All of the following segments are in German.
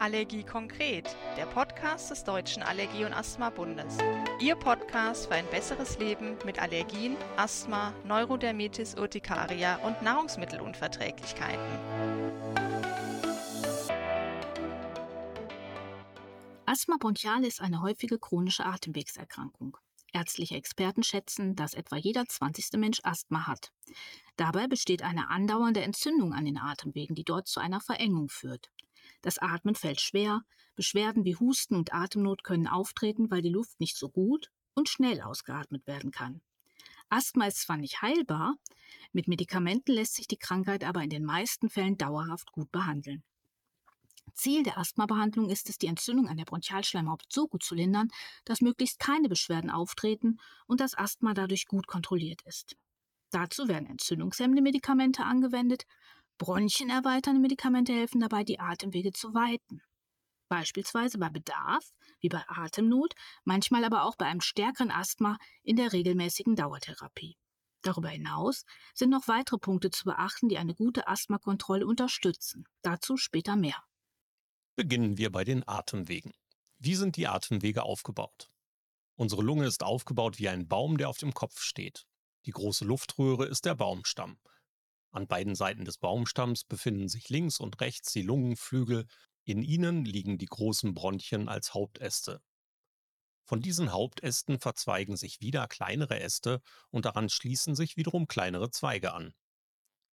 Allergie konkret, der Podcast des Deutschen Allergie- und Asthma-Bundes. Ihr Podcast für ein besseres Leben mit Allergien, Asthma, Neurodermitis Urtikaria und Nahrungsmittelunverträglichkeiten. Asthma bronchiale ist eine häufige chronische Atemwegserkrankung. Ärztliche Experten schätzen, dass etwa jeder 20. Mensch Asthma hat. Dabei besteht eine andauernde Entzündung an den Atemwegen, die dort zu einer Verengung führt. Das Atmen fällt schwer, Beschwerden wie Husten und Atemnot können auftreten, weil die Luft nicht so gut und schnell ausgeatmet werden kann. Asthma ist zwar nicht heilbar, mit Medikamenten lässt sich die Krankheit aber in den meisten Fällen dauerhaft gut behandeln. Ziel der Asthmabehandlung ist es, die Entzündung an der Bronchialschleimhaut so gut zu lindern, dass möglichst keine Beschwerden auftreten und das Asthma dadurch gut kontrolliert ist. Dazu werden entzündungshemmende Medikamente angewendet Bronchienerweiternde Medikamente helfen dabei, die Atemwege zu weiten. Beispielsweise bei Bedarf, wie bei Atemnot, manchmal aber auch bei einem stärkeren Asthma in der regelmäßigen Dauertherapie. Darüber hinaus sind noch weitere Punkte zu beachten, die eine gute Asthmakontrolle unterstützen. Dazu später mehr. Beginnen wir bei den Atemwegen. Wie sind die Atemwege aufgebaut? Unsere Lunge ist aufgebaut wie ein Baum, der auf dem Kopf steht. Die große Luftröhre ist der Baumstamm. An beiden Seiten des Baumstamms befinden sich links und rechts die Lungenflügel, in ihnen liegen die großen Bronchien als Hauptäste. Von diesen Hauptästen verzweigen sich wieder kleinere Äste und daran schließen sich wiederum kleinere Zweige an.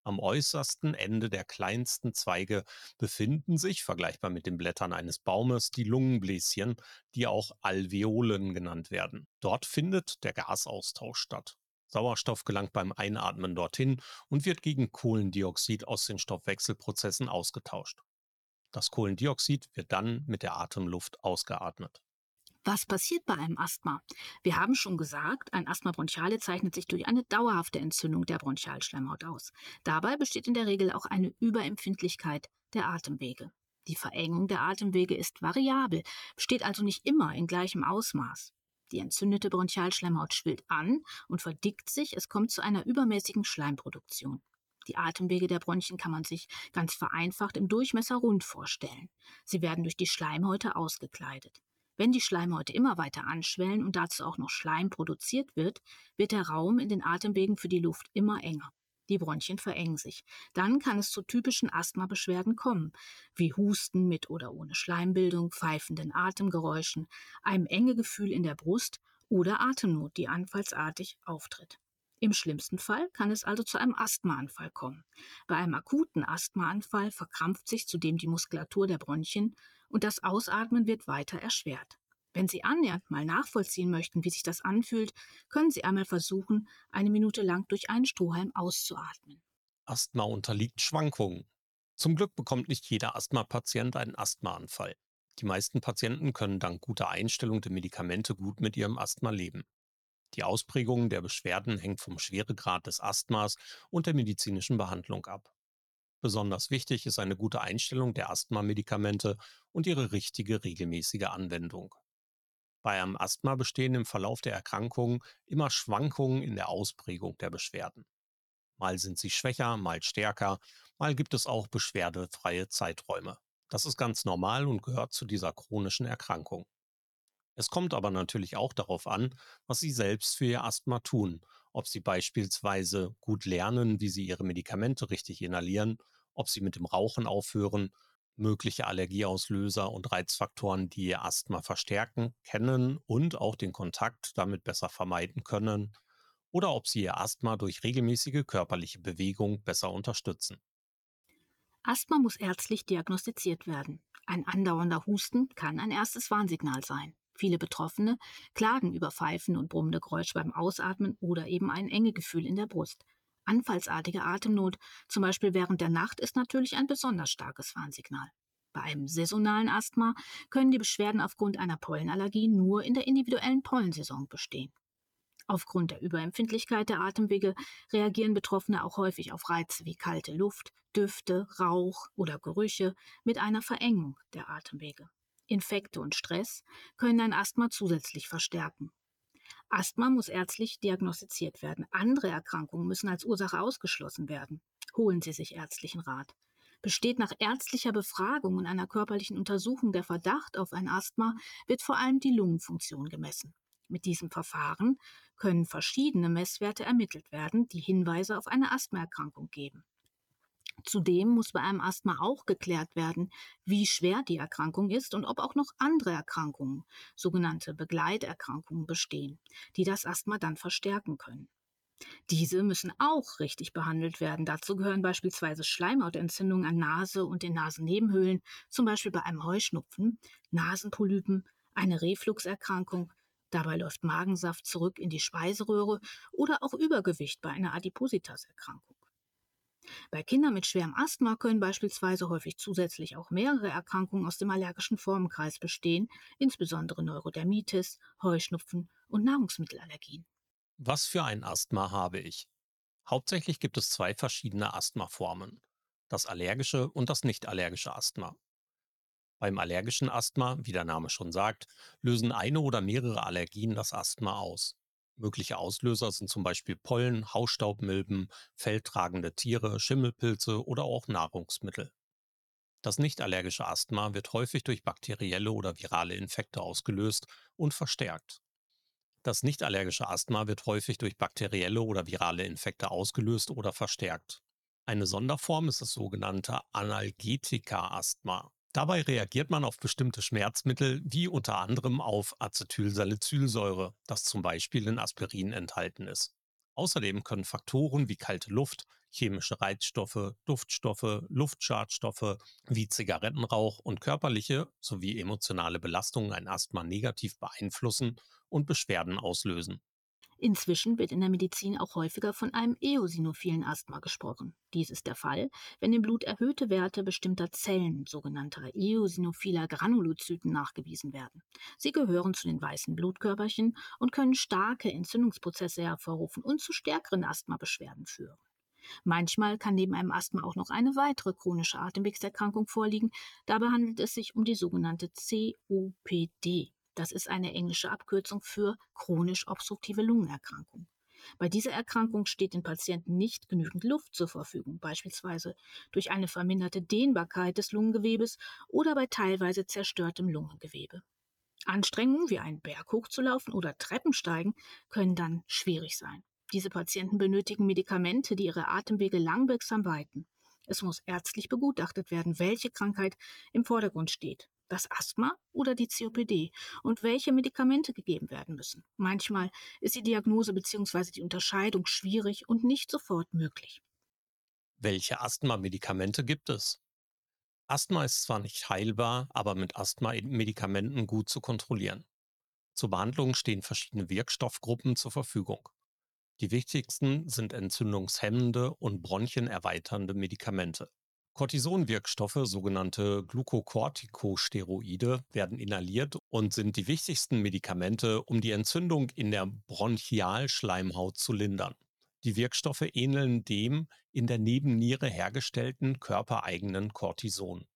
Am äußersten Ende der kleinsten Zweige befinden sich, vergleichbar mit den Blättern eines Baumes, die Lungenbläschen, die auch Alveolen genannt werden. Dort findet der Gasaustausch statt. Sauerstoff gelangt beim Einatmen dorthin und wird gegen Kohlendioxid aus den Stoffwechselprozessen ausgetauscht. Das Kohlendioxid wird dann mit der Atemluft ausgeatmet. Was passiert bei einem Asthma? Wir haben schon gesagt, ein Asthma bronchiale zeichnet sich durch eine dauerhafte Entzündung der Bronchialschleimhaut aus. Dabei besteht in der Regel auch eine Überempfindlichkeit der Atemwege. Die Verengung der Atemwege ist variabel, besteht also nicht immer in gleichem Ausmaß. Die entzündete Bronchialschleimhaut schwillt an und verdickt sich, es kommt zu einer übermäßigen Schleimproduktion. Die Atemwege der Bronchien kann man sich ganz vereinfacht im Durchmesser rund vorstellen. Sie werden durch die Schleimhäute ausgekleidet. Wenn die Schleimhäute immer weiter anschwellen und dazu auch noch Schleim produziert wird, wird der Raum in den Atemwegen für die Luft immer enger. Die Bronchien verengen sich. Dann kann es zu typischen Asthmabeschwerden kommen, wie Husten mit oder ohne Schleimbildung, pfeifenden Atemgeräuschen, einem enge Gefühl in der Brust oder Atemnot, die anfallsartig auftritt. Im schlimmsten Fall kann es also zu einem Asthmaanfall kommen. Bei einem akuten Asthmaanfall verkrampft sich zudem die Muskulatur der Bronchien und das Ausatmen wird weiter erschwert. Wenn Sie annähernd mal nachvollziehen möchten, wie sich das anfühlt, können Sie einmal versuchen, eine Minute lang durch einen Strohhalm auszuatmen. Asthma unterliegt Schwankungen. Zum Glück bekommt nicht jeder Asthma-Patient einen Asthmaanfall. Die meisten Patienten können dank guter Einstellung der Medikamente gut mit ihrem Asthma leben. Die Ausprägung der Beschwerden hängt vom Schweregrad des Asthmas und der medizinischen Behandlung ab. Besonders wichtig ist eine gute Einstellung der Asthma-Medikamente und ihre richtige regelmäßige Anwendung. Bei einem Asthma bestehen im Verlauf der Erkrankung immer Schwankungen in der Ausprägung der Beschwerden. Mal sind sie schwächer, mal stärker, mal gibt es auch beschwerdefreie Zeiträume. Das ist ganz normal und gehört zu dieser chronischen Erkrankung. Es kommt aber natürlich auch darauf an, was Sie selbst für Ihr Asthma tun, ob Sie beispielsweise gut lernen, wie Sie Ihre Medikamente richtig inhalieren, ob Sie mit dem Rauchen aufhören mögliche Allergieauslöser und Reizfaktoren, die ihr Asthma verstärken, kennen und auch den Kontakt damit besser vermeiden können, oder ob sie ihr Asthma durch regelmäßige körperliche Bewegung besser unterstützen. Asthma muss ärztlich diagnostiziert werden. Ein andauernder Husten kann ein erstes Warnsignal sein. Viele Betroffene klagen über Pfeifen und brummende Geräusche beim Ausatmen oder eben ein enge Gefühl in der Brust. Anfallsartige Atemnot, zum Beispiel während der Nacht, ist natürlich ein besonders starkes Warnsignal. Bei einem saisonalen Asthma können die Beschwerden aufgrund einer Pollenallergie nur in der individuellen Pollensaison bestehen. Aufgrund der Überempfindlichkeit der Atemwege reagieren Betroffene auch häufig auf Reize wie kalte Luft, Düfte, Rauch oder Gerüche mit einer Verengung der Atemwege. Infekte und Stress können ein Asthma zusätzlich verstärken. Asthma muss ärztlich diagnostiziert werden. Andere Erkrankungen müssen als Ursache ausgeschlossen werden. Holen Sie sich ärztlichen Rat. Besteht nach ärztlicher Befragung und einer körperlichen Untersuchung der Verdacht auf ein Asthma, wird vor allem die Lungenfunktion gemessen. Mit diesem Verfahren können verschiedene Messwerte ermittelt werden, die Hinweise auf eine Asthmaerkrankung geben. Zudem muss bei einem Asthma auch geklärt werden, wie schwer die Erkrankung ist und ob auch noch andere Erkrankungen, sogenannte Begleiterkrankungen, bestehen, die das Asthma dann verstärken können. Diese müssen auch richtig behandelt werden. Dazu gehören beispielsweise Schleimhautentzündungen an Nase und den Nasennebenhöhlen, zum Beispiel bei einem Heuschnupfen, Nasenpolypen, eine Refluxerkrankung, dabei läuft Magensaft zurück in die Speiseröhre oder auch Übergewicht bei einer Adipositaserkrankung. Bei Kindern mit schwerem Asthma können beispielsweise häufig zusätzlich auch mehrere Erkrankungen aus dem allergischen Formenkreis bestehen, insbesondere Neurodermitis, Heuschnupfen und Nahrungsmittelallergien. Was für ein Asthma habe ich? Hauptsächlich gibt es zwei verschiedene Asthmaformen, das allergische und das nicht allergische Asthma. Beim allergischen Asthma, wie der Name schon sagt, lösen eine oder mehrere Allergien das Asthma aus. Mögliche Auslöser sind zum Beispiel Pollen, Hausstaubmilben, feldtragende Tiere, Schimmelpilze oder auch Nahrungsmittel. Das nicht-allergische Asthma wird häufig durch bakterielle oder virale Infekte ausgelöst und verstärkt. Das nicht-allergische Asthma wird häufig durch bakterielle oder virale Infekte ausgelöst oder verstärkt. Eine Sonderform ist das sogenannte Analgetika-Asthma. Dabei reagiert man auf bestimmte Schmerzmittel, wie unter anderem auf Acetylsalicylsäure, das zum Beispiel in Aspirin enthalten ist. Außerdem können Faktoren wie kalte Luft, chemische Reizstoffe, Duftstoffe, Luftschadstoffe wie Zigarettenrauch und körperliche sowie emotionale Belastungen ein Asthma negativ beeinflussen und Beschwerden auslösen. Inzwischen wird in der Medizin auch häufiger von einem eosinophilen Asthma gesprochen. Dies ist der Fall, wenn im Blut erhöhte Werte bestimmter Zellen, sogenannter eosinophiler Granulozyten, nachgewiesen werden. Sie gehören zu den weißen Blutkörperchen und können starke Entzündungsprozesse hervorrufen und zu stärkeren Asthmabeschwerden führen. Manchmal kann neben einem Asthma auch noch eine weitere chronische Atemwegserkrankung vorliegen. Dabei handelt es sich um die sogenannte COPD. Das ist eine englische Abkürzung für chronisch obstruktive Lungenerkrankung. Bei dieser Erkrankung steht den Patienten nicht genügend Luft zur Verfügung, beispielsweise durch eine verminderte Dehnbarkeit des Lungengewebes oder bei teilweise zerstörtem Lungengewebe. Anstrengungen wie einen Berg hochzulaufen oder Treppensteigen können dann schwierig sein. Diese Patienten benötigen Medikamente, die ihre Atemwege langwirksam weiten. Es muss ärztlich begutachtet werden, welche Krankheit im Vordergrund steht das Asthma oder die COPD und welche Medikamente gegeben werden müssen. Manchmal ist die Diagnose bzw. die Unterscheidung schwierig und nicht sofort möglich. Welche Asthma-Medikamente gibt es? Asthma ist zwar nicht heilbar, aber mit Asthma-Medikamenten gut zu kontrollieren. Zur Behandlung stehen verschiedene Wirkstoffgruppen zur Verfügung. Die wichtigsten sind entzündungshemmende und bronchienerweiternde Medikamente. Cortisonwirkstoffe, sogenannte Glucocorticosteroide, werden inhaliert und sind die wichtigsten Medikamente, um die Entzündung in der Bronchialschleimhaut zu lindern. Die Wirkstoffe ähneln dem in der Nebenniere hergestellten körpereigenen Cortison.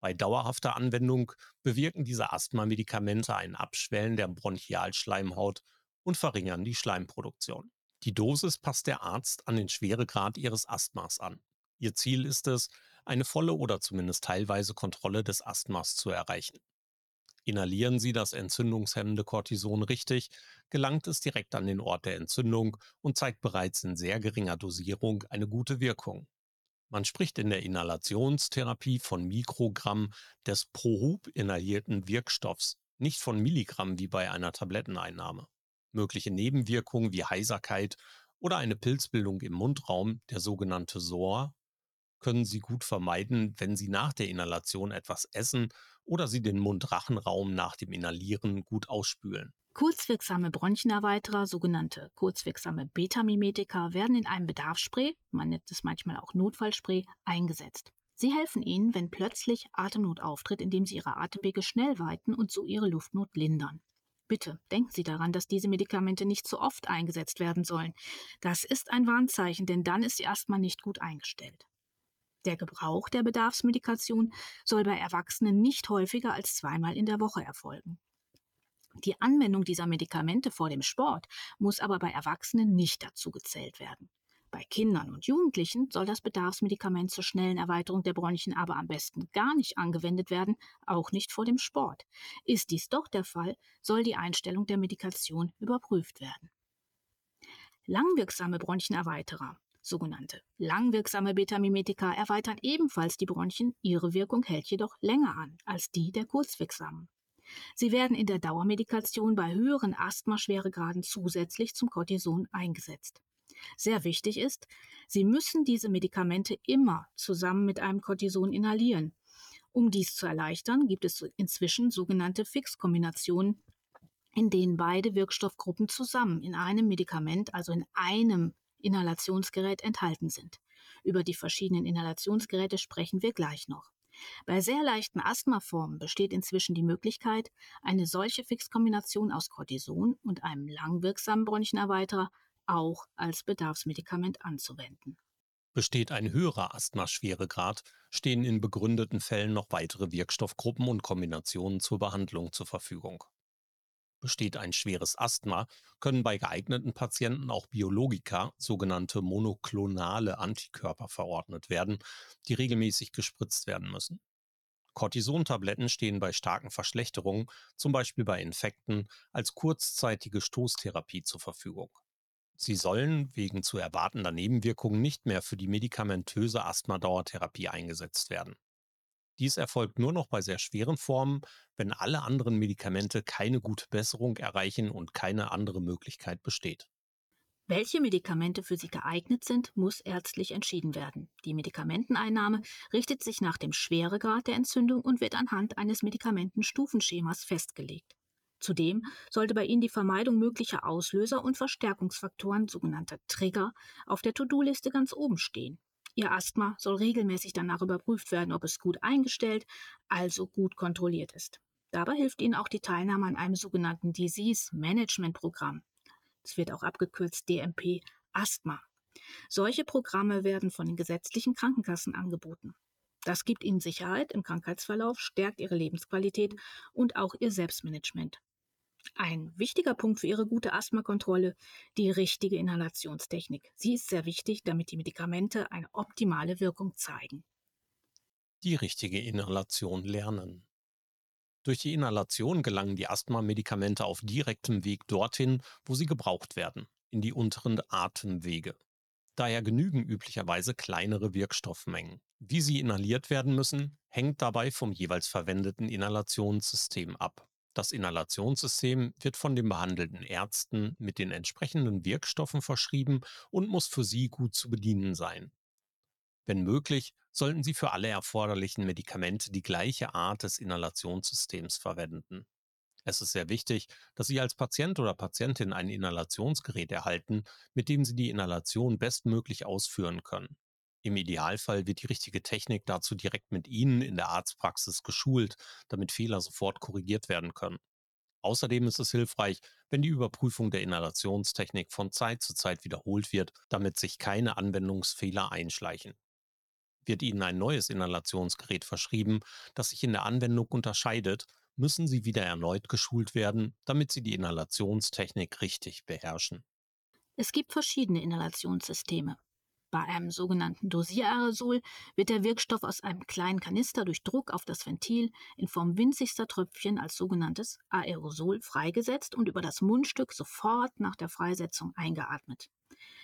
Bei dauerhafter Anwendung bewirken diese Asthma-Medikamente ein Abschwellen der Bronchialschleimhaut und verringern die Schleimproduktion. Die Dosis passt der Arzt an den Schweregrad ihres Asthmas an. Ihr Ziel ist es, eine volle oder zumindest teilweise Kontrolle des Asthmas zu erreichen. Inhalieren Sie das entzündungshemmende Cortison richtig, gelangt es direkt an den Ort der Entzündung und zeigt bereits in sehr geringer Dosierung eine gute Wirkung. Man spricht in der Inhalationstherapie von Mikrogramm des pro Hub inhalierten Wirkstoffs, nicht von Milligramm wie bei einer Tabletteneinnahme. Mögliche Nebenwirkungen wie Heiserkeit oder eine Pilzbildung im Mundraum, der sogenannte SOR, können Sie gut vermeiden, wenn Sie nach der Inhalation etwas essen oder Sie den Mund-Rachenraum nach dem Inhalieren gut ausspülen. Kurzwirksame Bronchenerweiterer, sogenannte kurzwirksame Betamimetika, werden in einem Bedarfsspray, man nennt es manchmal auch Notfallspray, eingesetzt. Sie helfen Ihnen, wenn plötzlich Atemnot auftritt, indem Sie Ihre Atemwege schnell weiten und so Ihre Luftnot lindern. Bitte denken Sie daran, dass diese Medikamente nicht zu oft eingesetzt werden sollen. Das ist ein Warnzeichen, denn dann ist sie erstmal nicht gut eingestellt. Der Gebrauch der Bedarfsmedikation soll bei Erwachsenen nicht häufiger als zweimal in der Woche erfolgen. Die Anwendung dieser Medikamente vor dem Sport muss aber bei Erwachsenen nicht dazu gezählt werden. Bei Kindern und Jugendlichen soll das Bedarfsmedikament zur schnellen Erweiterung der Bronchien aber am besten gar nicht angewendet werden, auch nicht vor dem Sport. Ist dies doch der Fall, soll die Einstellung der Medikation überprüft werden. Langwirksame Bronchienerweiterer, sogenannte langwirksame Betamimetika, erweitern ebenfalls die Bronchien, ihre Wirkung hält jedoch länger an als die der kurzwirksamen. Sie werden in der Dauermedikation bei höheren Asthmaschweregraden zusätzlich zum Cortison eingesetzt. Sehr wichtig ist, Sie müssen diese Medikamente immer zusammen mit einem Cortison inhalieren. Um dies zu erleichtern, gibt es inzwischen sogenannte Fixkombinationen, in denen beide Wirkstoffgruppen zusammen in einem Medikament, also in einem Inhalationsgerät enthalten sind. Über die verschiedenen Inhalationsgeräte sprechen wir gleich noch. Bei sehr leichten Asthmaformen besteht inzwischen die Möglichkeit, eine solche Fixkombination aus Cortison und einem langwirksamen Bronchenerweiterer auch als Bedarfsmedikament anzuwenden. Besteht ein höherer Asthmaschweregrad, stehen in begründeten Fällen noch weitere Wirkstoffgruppen und Kombinationen zur Behandlung zur Verfügung. Besteht ein schweres Asthma, können bei geeigneten Patienten auch Biologika, sogenannte monoklonale Antikörper, verordnet werden, die regelmäßig gespritzt werden müssen. Cortisontabletten stehen bei starken Verschlechterungen, zum Beispiel bei Infekten, als kurzzeitige Stoßtherapie zur Verfügung. Sie sollen wegen zu erwartender Nebenwirkungen nicht mehr für die medikamentöse Asthma-Dauertherapie eingesetzt werden. Dies erfolgt nur noch bei sehr schweren Formen, wenn alle anderen Medikamente keine gute Besserung erreichen und keine andere Möglichkeit besteht. Welche Medikamente für sie geeignet sind, muss ärztlich entschieden werden. Die Medikamenteneinnahme richtet sich nach dem Schweregrad der Entzündung und wird anhand eines Medikamentenstufenschemas festgelegt. Zudem sollte bei Ihnen die Vermeidung möglicher Auslöser und Verstärkungsfaktoren, sogenannter Trigger, auf der To-Do-Liste ganz oben stehen. Ihr Asthma soll regelmäßig danach überprüft werden, ob es gut eingestellt, also gut kontrolliert ist. Dabei hilft Ihnen auch die Teilnahme an einem sogenannten Disease Management Programm. Es wird auch abgekürzt DMP Asthma. Solche Programme werden von den gesetzlichen Krankenkassen angeboten. Das gibt Ihnen Sicherheit im Krankheitsverlauf, stärkt Ihre Lebensqualität und auch Ihr Selbstmanagement. Ein wichtiger Punkt für Ihre gute Asthmakontrolle, die richtige Inhalationstechnik. Sie ist sehr wichtig, damit die Medikamente eine optimale Wirkung zeigen. Die richtige Inhalation lernen. Durch die Inhalation gelangen die Asthma-Medikamente auf direktem Weg dorthin, wo sie gebraucht werden, in die unteren Atemwege. Daher genügen üblicherweise kleinere Wirkstoffmengen. Wie sie inhaliert werden müssen, hängt dabei vom jeweils verwendeten Inhalationssystem ab. Das Inhalationssystem wird von den behandelnden Ärzten mit den entsprechenden Wirkstoffen verschrieben und muss für Sie gut zu bedienen sein. Wenn möglich, sollten Sie für alle erforderlichen Medikamente die gleiche Art des Inhalationssystems verwenden. Es ist sehr wichtig, dass Sie als Patient oder Patientin ein Inhalationsgerät erhalten, mit dem Sie die Inhalation bestmöglich ausführen können. Im Idealfall wird die richtige Technik dazu direkt mit Ihnen in der Arztpraxis geschult, damit Fehler sofort korrigiert werden können. Außerdem ist es hilfreich, wenn die Überprüfung der Inhalationstechnik von Zeit zu Zeit wiederholt wird, damit sich keine Anwendungsfehler einschleichen. Wird Ihnen ein neues Inhalationsgerät verschrieben, das sich in der Anwendung unterscheidet, müssen Sie wieder erneut geschult werden, damit Sie die Inhalationstechnik richtig beherrschen. Es gibt verschiedene Inhalationssysteme. Bei einem sogenannten Dosiererosol wird der Wirkstoff aus einem kleinen Kanister durch Druck auf das Ventil in Form winzigster Tröpfchen als sogenanntes Aerosol freigesetzt und über das Mundstück sofort nach der Freisetzung eingeatmet.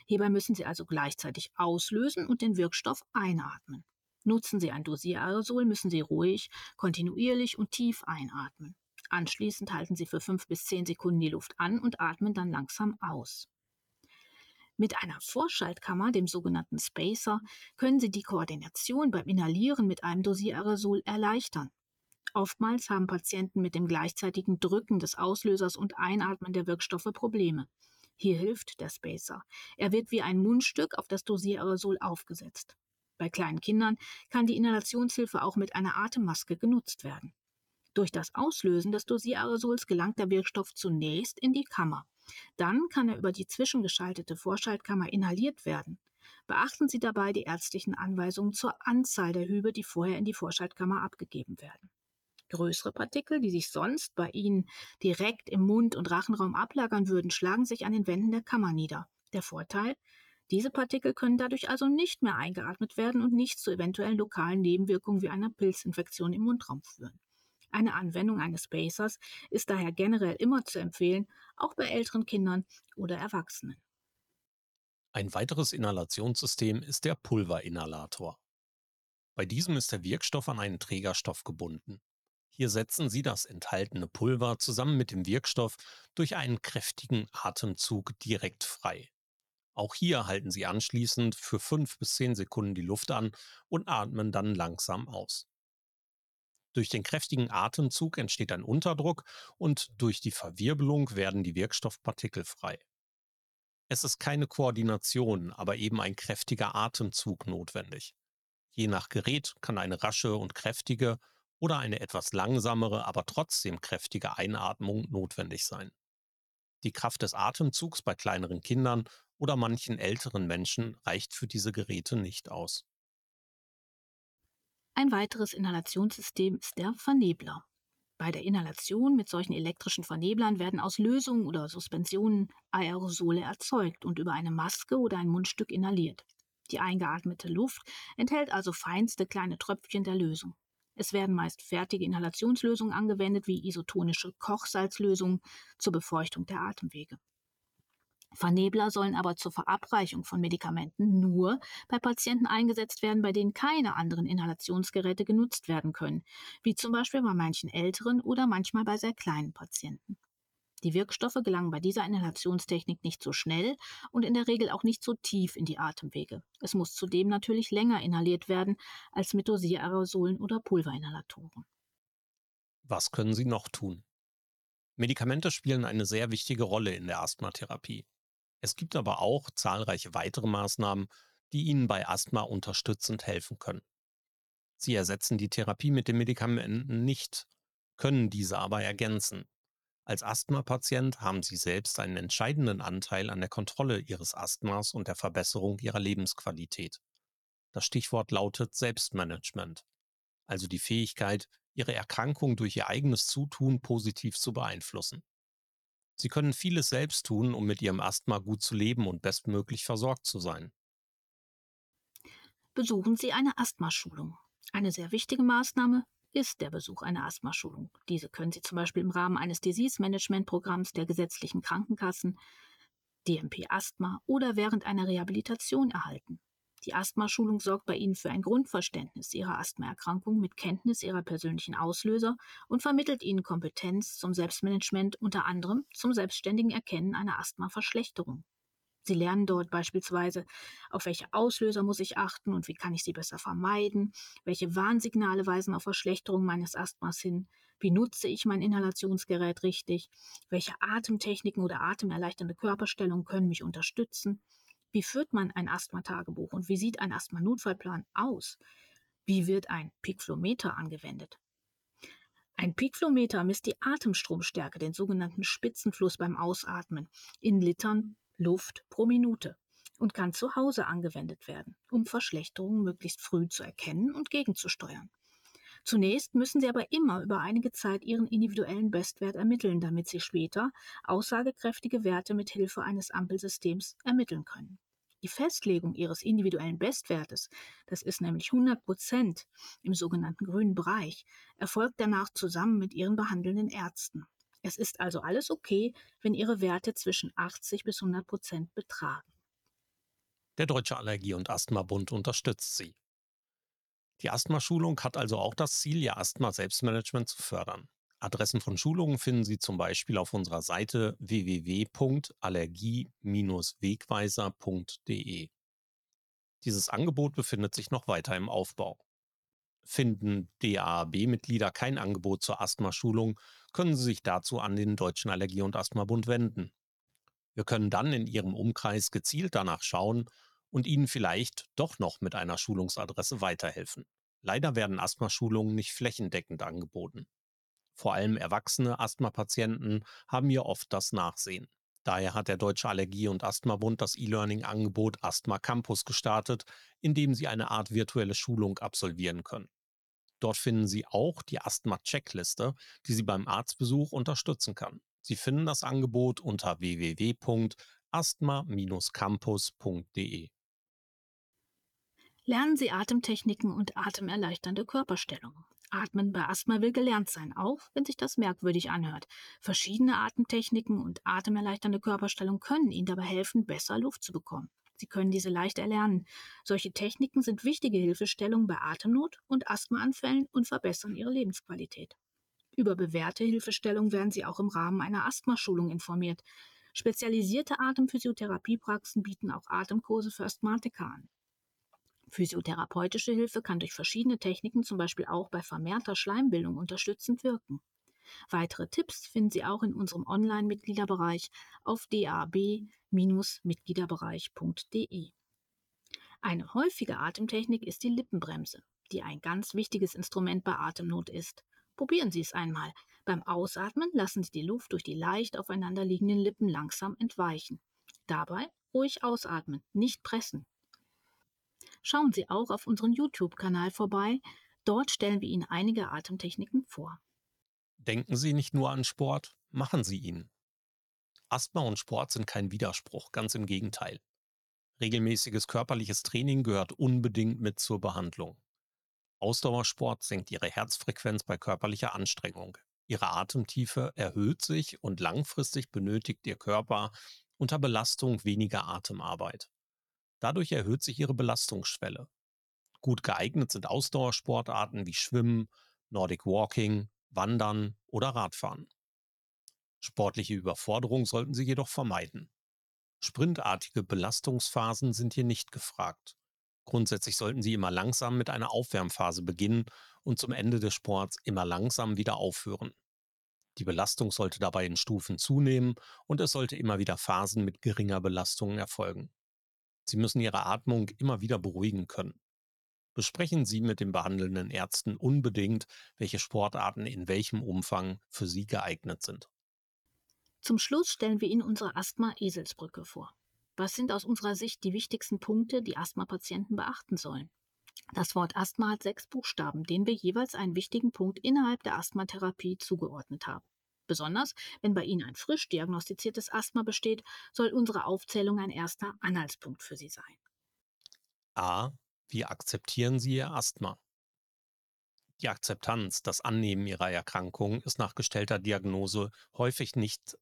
Hierbei müssen Sie also gleichzeitig auslösen und den Wirkstoff einatmen. Nutzen Sie ein Dosiererosol, müssen Sie ruhig, kontinuierlich und tief einatmen. Anschließend halten Sie für fünf bis zehn Sekunden die Luft an und atmen dann langsam aus. Mit einer Vorschaltkammer, dem sogenannten Spacer, können Sie die Koordination beim Inhalieren mit einem Dosiererosol erleichtern. Oftmals haben Patienten mit dem gleichzeitigen Drücken des Auslösers und Einatmen der Wirkstoffe Probleme. Hier hilft der Spacer. Er wird wie ein Mundstück auf das Dosiererosol aufgesetzt. Bei kleinen Kindern kann die Inhalationshilfe auch mit einer Atemmaske genutzt werden. Durch das Auslösen des Dosiererasols gelangt der Wirkstoff zunächst in die Kammer. Dann kann er über die zwischengeschaltete Vorschaltkammer inhaliert werden. Beachten Sie dabei die ärztlichen Anweisungen zur Anzahl der Hübe, die vorher in die Vorschaltkammer abgegeben werden. Größere Partikel, die sich sonst bei Ihnen direkt im Mund- und Rachenraum ablagern würden, schlagen sich an den Wänden der Kammer nieder. Der Vorteil? Diese Partikel können dadurch also nicht mehr eingeatmet werden und nicht zu eventuellen lokalen Nebenwirkungen wie einer Pilzinfektion im Mundraum führen. Eine Anwendung eines Spacers ist daher generell immer zu empfehlen, auch bei älteren Kindern oder Erwachsenen. Ein weiteres Inhalationssystem ist der Pulverinhalator. Bei diesem ist der Wirkstoff an einen Trägerstoff gebunden. Hier setzen Sie das enthaltene Pulver zusammen mit dem Wirkstoff durch einen kräftigen Atemzug direkt frei. Auch hier halten Sie anschließend für 5 bis 10 Sekunden die Luft an und atmen dann langsam aus. Durch den kräftigen Atemzug entsteht ein Unterdruck und durch die Verwirbelung werden die Wirkstoffpartikel frei. Es ist keine Koordination, aber eben ein kräftiger Atemzug notwendig. Je nach Gerät kann eine rasche und kräftige oder eine etwas langsamere, aber trotzdem kräftige Einatmung notwendig sein. Die Kraft des Atemzugs bei kleineren Kindern oder manchen älteren Menschen reicht für diese Geräte nicht aus. Ein weiteres Inhalationssystem ist der Vernebler. Bei der Inhalation mit solchen elektrischen Verneblern werden aus Lösungen oder Suspensionen Aerosole erzeugt und über eine Maske oder ein Mundstück inhaliert. Die eingeatmete Luft enthält also feinste kleine Tröpfchen der Lösung. Es werden meist fertige Inhalationslösungen angewendet, wie isotonische Kochsalzlösungen zur Befeuchtung der Atemwege. Vernebler sollen aber zur Verabreichung von Medikamenten nur bei Patienten eingesetzt werden, bei denen keine anderen Inhalationsgeräte genutzt werden können, wie zum Beispiel bei manchen älteren oder manchmal bei sehr kleinen Patienten. Die Wirkstoffe gelangen bei dieser Inhalationstechnik nicht so schnell und in der Regel auch nicht so tief in die Atemwege. Es muss zudem natürlich länger inhaliert werden als mit Dosiererasolen oder Pulverinhalatoren. Was können Sie noch tun? Medikamente spielen eine sehr wichtige Rolle in der Asthmatherapie. Es gibt aber auch zahlreiche weitere Maßnahmen, die Ihnen bei Asthma unterstützend helfen können. Sie ersetzen die Therapie mit den Medikamenten nicht, können diese aber ergänzen. Als Asthma-Patient haben Sie selbst einen entscheidenden Anteil an der Kontrolle Ihres Asthmas und der Verbesserung Ihrer Lebensqualität. Das Stichwort lautet Selbstmanagement, also die Fähigkeit, Ihre Erkrankung durch Ihr eigenes Zutun positiv zu beeinflussen. Sie können vieles selbst tun, um mit Ihrem Asthma gut zu leben und bestmöglich versorgt zu sein. Besuchen Sie eine Asthmaschulung. Eine sehr wichtige Maßnahme ist der Besuch einer Asthmaschulung. Diese können Sie zum Beispiel im Rahmen eines Disease-Management-Programms der gesetzlichen Krankenkassen, DMP Asthma oder während einer Rehabilitation erhalten. Die Asthmaschulung sorgt bei Ihnen für ein Grundverständnis Ihrer Asthmaerkrankung mit Kenntnis Ihrer persönlichen Auslöser und vermittelt Ihnen Kompetenz zum Selbstmanagement, unter anderem zum selbstständigen Erkennen einer Asthmaverschlechterung. Sie lernen dort beispielsweise, auf welche Auslöser muss ich achten und wie kann ich sie besser vermeiden, welche Warnsignale weisen auf Verschlechterung meines Asthmas hin, wie nutze ich mein Inhalationsgerät richtig, welche Atemtechniken oder atemerleichternde Körperstellungen können mich unterstützen, wie führt man ein Asthma-Tagebuch und wie sieht ein Asthma-Notfallplan aus? Wie wird ein Peakflometer angewendet? Ein Peakflometer misst die Atemstromstärke, den sogenannten Spitzenfluss beim Ausatmen, in Litern Luft pro Minute und kann zu Hause angewendet werden, um Verschlechterungen möglichst früh zu erkennen und gegenzusteuern. Zunächst müssen Sie aber immer über einige Zeit Ihren individuellen Bestwert ermitteln, damit Sie später aussagekräftige Werte mit Hilfe eines Ampelsystems ermitteln können. Die Festlegung Ihres individuellen Bestwertes, das ist nämlich 100 Prozent im sogenannten grünen Bereich, erfolgt danach zusammen mit Ihren behandelnden Ärzten. Es ist also alles okay, wenn Ihre Werte zwischen 80 bis 100 Prozent betragen. Der Deutsche Allergie- und Asthmabund unterstützt Sie. Die Asthma-Schulung hat also auch das Ziel, Ihr Asthma-Selbstmanagement zu fördern. Adressen von Schulungen finden Sie zum Beispiel auf unserer Seite www.allergie-wegweiser.de. Dieses Angebot befindet sich noch weiter im Aufbau. Finden DAAB-Mitglieder kein Angebot zur Asthma-Schulung, können Sie sich dazu an den Deutschen Allergie- und Asthmabund wenden. Wir können dann in Ihrem Umkreis gezielt danach schauen und Ihnen vielleicht doch noch mit einer Schulungsadresse weiterhelfen. Leider werden Asthma-Schulungen nicht flächendeckend angeboten. Vor allem erwachsene Asthmapatienten haben hier oft das Nachsehen. Daher hat der Deutsche Allergie- und Asthmabund das E-Learning-Angebot Asthma Campus gestartet, in dem Sie eine Art virtuelle Schulung absolvieren können. Dort finden Sie auch die Asthma-Checkliste, die Sie beim Arztbesuch unterstützen kann. Sie finden das Angebot unter www asthma-campus.de. Lernen Sie Atemtechniken und atemerleichternde Körperstellungen. Atmen bei Asthma will gelernt sein, auch wenn sich das merkwürdig anhört. Verschiedene Atemtechniken und atemerleichternde Körperstellungen können Ihnen dabei helfen, besser Luft zu bekommen. Sie können diese leicht erlernen. Solche Techniken sind wichtige Hilfestellungen bei Atemnot und Asthmaanfällen und verbessern Ihre Lebensqualität. Über bewährte Hilfestellungen werden Sie auch im Rahmen einer Asthmaschulung informiert. Spezialisierte Atemphysiotherapiepraxen bieten auch Atemkurse für Asthmatiker an. Physiotherapeutische Hilfe kann durch verschiedene Techniken zum Beispiel auch bei vermehrter Schleimbildung unterstützend wirken. Weitere Tipps finden Sie auch in unserem Online-Mitgliederbereich auf dab-mitgliederbereich.de. Eine häufige Atemtechnik ist die Lippenbremse, die ein ganz wichtiges Instrument bei Atemnot ist. Probieren Sie es einmal. Beim Ausatmen lassen Sie die Luft durch die leicht aufeinander liegenden Lippen langsam entweichen. Dabei ruhig ausatmen, nicht pressen. Schauen Sie auch auf unseren YouTube-Kanal vorbei. Dort stellen wir Ihnen einige Atemtechniken vor. Denken Sie nicht nur an Sport, machen Sie ihn. Asthma und Sport sind kein Widerspruch, ganz im Gegenteil. Regelmäßiges körperliches Training gehört unbedingt mit zur Behandlung. Ausdauersport senkt Ihre Herzfrequenz bei körperlicher Anstrengung. Ihre Atemtiefe erhöht sich und langfristig benötigt Ihr Körper unter Belastung weniger Atemarbeit. Dadurch erhöht sich Ihre Belastungsschwelle. Gut geeignet sind Ausdauersportarten wie Schwimmen, Nordic Walking, Wandern oder Radfahren. Sportliche Überforderung sollten Sie jedoch vermeiden. Sprintartige Belastungsphasen sind hier nicht gefragt. Grundsätzlich sollten Sie immer langsam mit einer Aufwärmphase beginnen und zum Ende des Sports immer langsam wieder aufhören. Die Belastung sollte dabei in Stufen zunehmen und es sollte immer wieder Phasen mit geringer Belastung erfolgen. Sie müssen Ihre Atmung immer wieder beruhigen können. Besprechen Sie mit den behandelnden Ärzten unbedingt, welche Sportarten in welchem Umfang für Sie geeignet sind. Zum Schluss stellen wir Ihnen unsere Asthma-Eselsbrücke vor. Was sind aus unserer Sicht die wichtigsten Punkte, die Asthma-Patienten beachten sollen? Das Wort Asthma hat sechs Buchstaben, denen wir jeweils einen wichtigen Punkt innerhalb der Asthmatherapie zugeordnet haben. Besonders wenn bei Ihnen ein frisch diagnostiziertes Asthma besteht, soll unsere Aufzählung ein erster Anhaltspunkt für Sie sein. A. Wie akzeptieren Sie Ihr Asthma? Die Akzeptanz, das Annehmen Ihrer Erkrankung ist nach gestellter Diagnose häufig nicht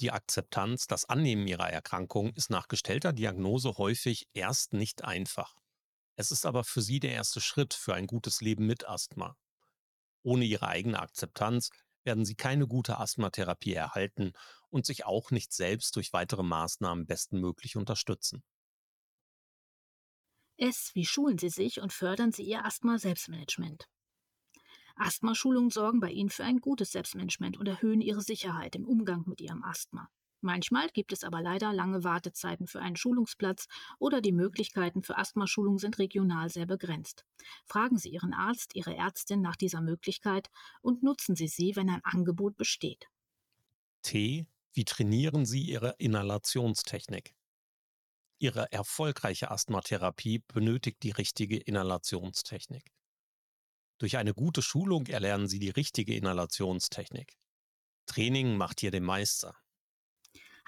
die Akzeptanz, das Annehmen ihrer Erkrankung ist nach gestellter Diagnose häufig erst nicht einfach. Es ist aber für sie der erste Schritt für ein gutes Leben mit Asthma. Ohne ihre eigene Akzeptanz werden sie keine gute Asthmatherapie erhalten und sich auch nicht selbst durch weitere Maßnahmen bestmöglich unterstützen. S. Wie schulen Sie sich und fördern Sie Ihr Asthma-Selbstmanagement? Asthmaschulungen sorgen bei Ihnen für ein gutes Selbstmanagement und erhöhen Ihre Sicherheit im Umgang mit Ihrem Asthma. Manchmal gibt es aber leider lange Wartezeiten für einen Schulungsplatz oder die Möglichkeiten für Asthmaschulungen sind regional sehr begrenzt. Fragen Sie Ihren Arzt, Ihre Ärztin nach dieser Möglichkeit und nutzen Sie sie, wenn ein Angebot besteht. T. Wie trainieren Sie Ihre Inhalationstechnik? Ihre erfolgreiche Asthmatherapie benötigt die richtige Inhalationstechnik. Durch eine gute Schulung erlernen Sie die richtige Inhalationstechnik. Training macht hier den Meister.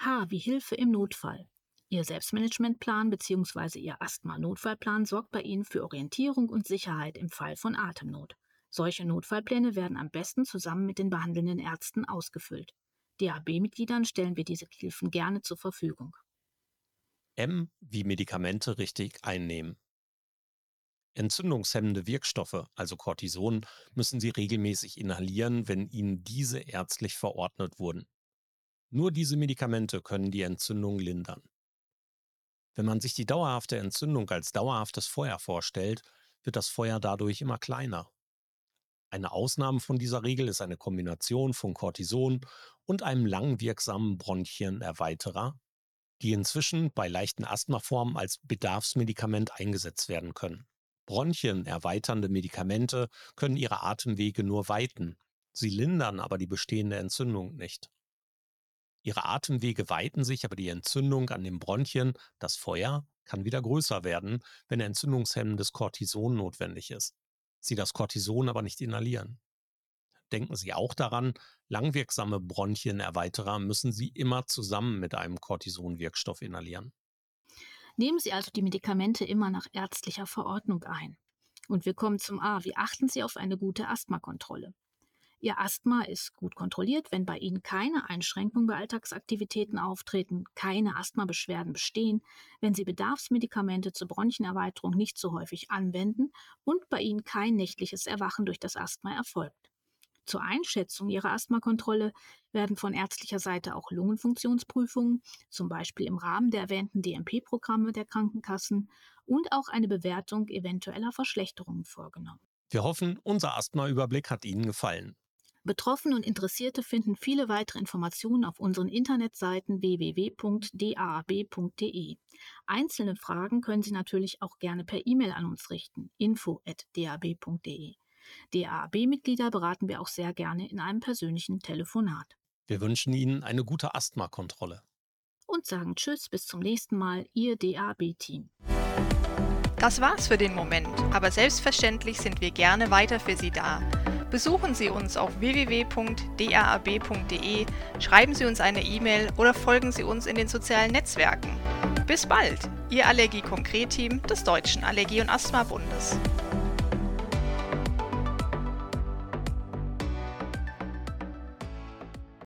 H wie Hilfe im Notfall. Ihr Selbstmanagementplan bzw. Ihr Asthma-Notfallplan sorgt bei Ihnen für Orientierung und Sicherheit im Fall von Atemnot. Solche Notfallpläne werden am besten zusammen mit den behandelnden Ärzten ausgefüllt. DAB-Mitgliedern stellen wir diese Hilfen gerne zur Verfügung. M wie Medikamente richtig einnehmen. Entzündungshemmende Wirkstoffe, also Cortison, müssen Sie regelmäßig inhalieren, wenn Ihnen diese ärztlich verordnet wurden. Nur diese Medikamente können die Entzündung lindern. Wenn man sich die dauerhafte Entzündung als dauerhaftes Feuer vorstellt, wird das Feuer dadurch immer kleiner. Eine Ausnahme von dieser Regel ist eine Kombination von Cortison und einem langwirksamen Bronchienerweiterer, die inzwischen bei leichten Asthmaformen als Bedarfsmedikament eingesetzt werden können. Bronchien erweiternde Medikamente können ihre Atemwege nur weiten, sie lindern aber die bestehende Entzündung nicht. Ihre Atemwege weiten sich, aber die Entzündung an den Bronchien, das Feuer, kann wieder größer werden, wenn entzündungshemmendes Cortison notwendig ist. Sie das Cortison aber nicht inhalieren. Denken Sie auch daran, langwirksame Bronchienerweiterer müssen Sie immer zusammen mit einem Cortisonwirkstoff inhalieren. Nehmen Sie also die Medikamente immer nach ärztlicher Verordnung ein. Und wir kommen zum A. Wie achten Sie auf eine gute Asthmakontrolle? Ihr Asthma ist gut kontrolliert, wenn bei Ihnen keine Einschränkungen bei Alltagsaktivitäten auftreten, keine Asthmabeschwerden bestehen, wenn Sie Bedarfsmedikamente zur Bronchenerweiterung nicht so häufig anwenden und bei Ihnen kein nächtliches Erwachen durch das Asthma erfolgt. Zur Einschätzung Ihrer Asthmakontrolle werden von ärztlicher Seite auch Lungenfunktionsprüfungen, zum Beispiel im Rahmen der erwähnten DMP-Programme der Krankenkassen, und auch eine Bewertung eventueller Verschlechterungen vorgenommen. Wir hoffen, unser Asthma-Überblick hat Ihnen gefallen. Betroffene und Interessierte finden viele weitere Informationen auf unseren Internetseiten www.dab.de. Einzelne Fragen können Sie natürlich auch gerne per E-Mail an uns richten: info@dab.de. DAAB-Mitglieder beraten wir auch sehr gerne in einem persönlichen Telefonat. Wir wünschen Ihnen eine gute Asthmakontrolle. Und sagen Tschüss, bis zum nächsten Mal, Ihr DAB-Team. Das war's für den Moment, aber selbstverständlich sind wir gerne weiter für Sie da. Besuchen Sie uns auf www.drab.de, schreiben Sie uns eine E-Mail oder folgen Sie uns in den sozialen Netzwerken. Bis bald, Ihr Allergie-Konkret-Team des Deutschen Allergie- und Asthma-Bundes.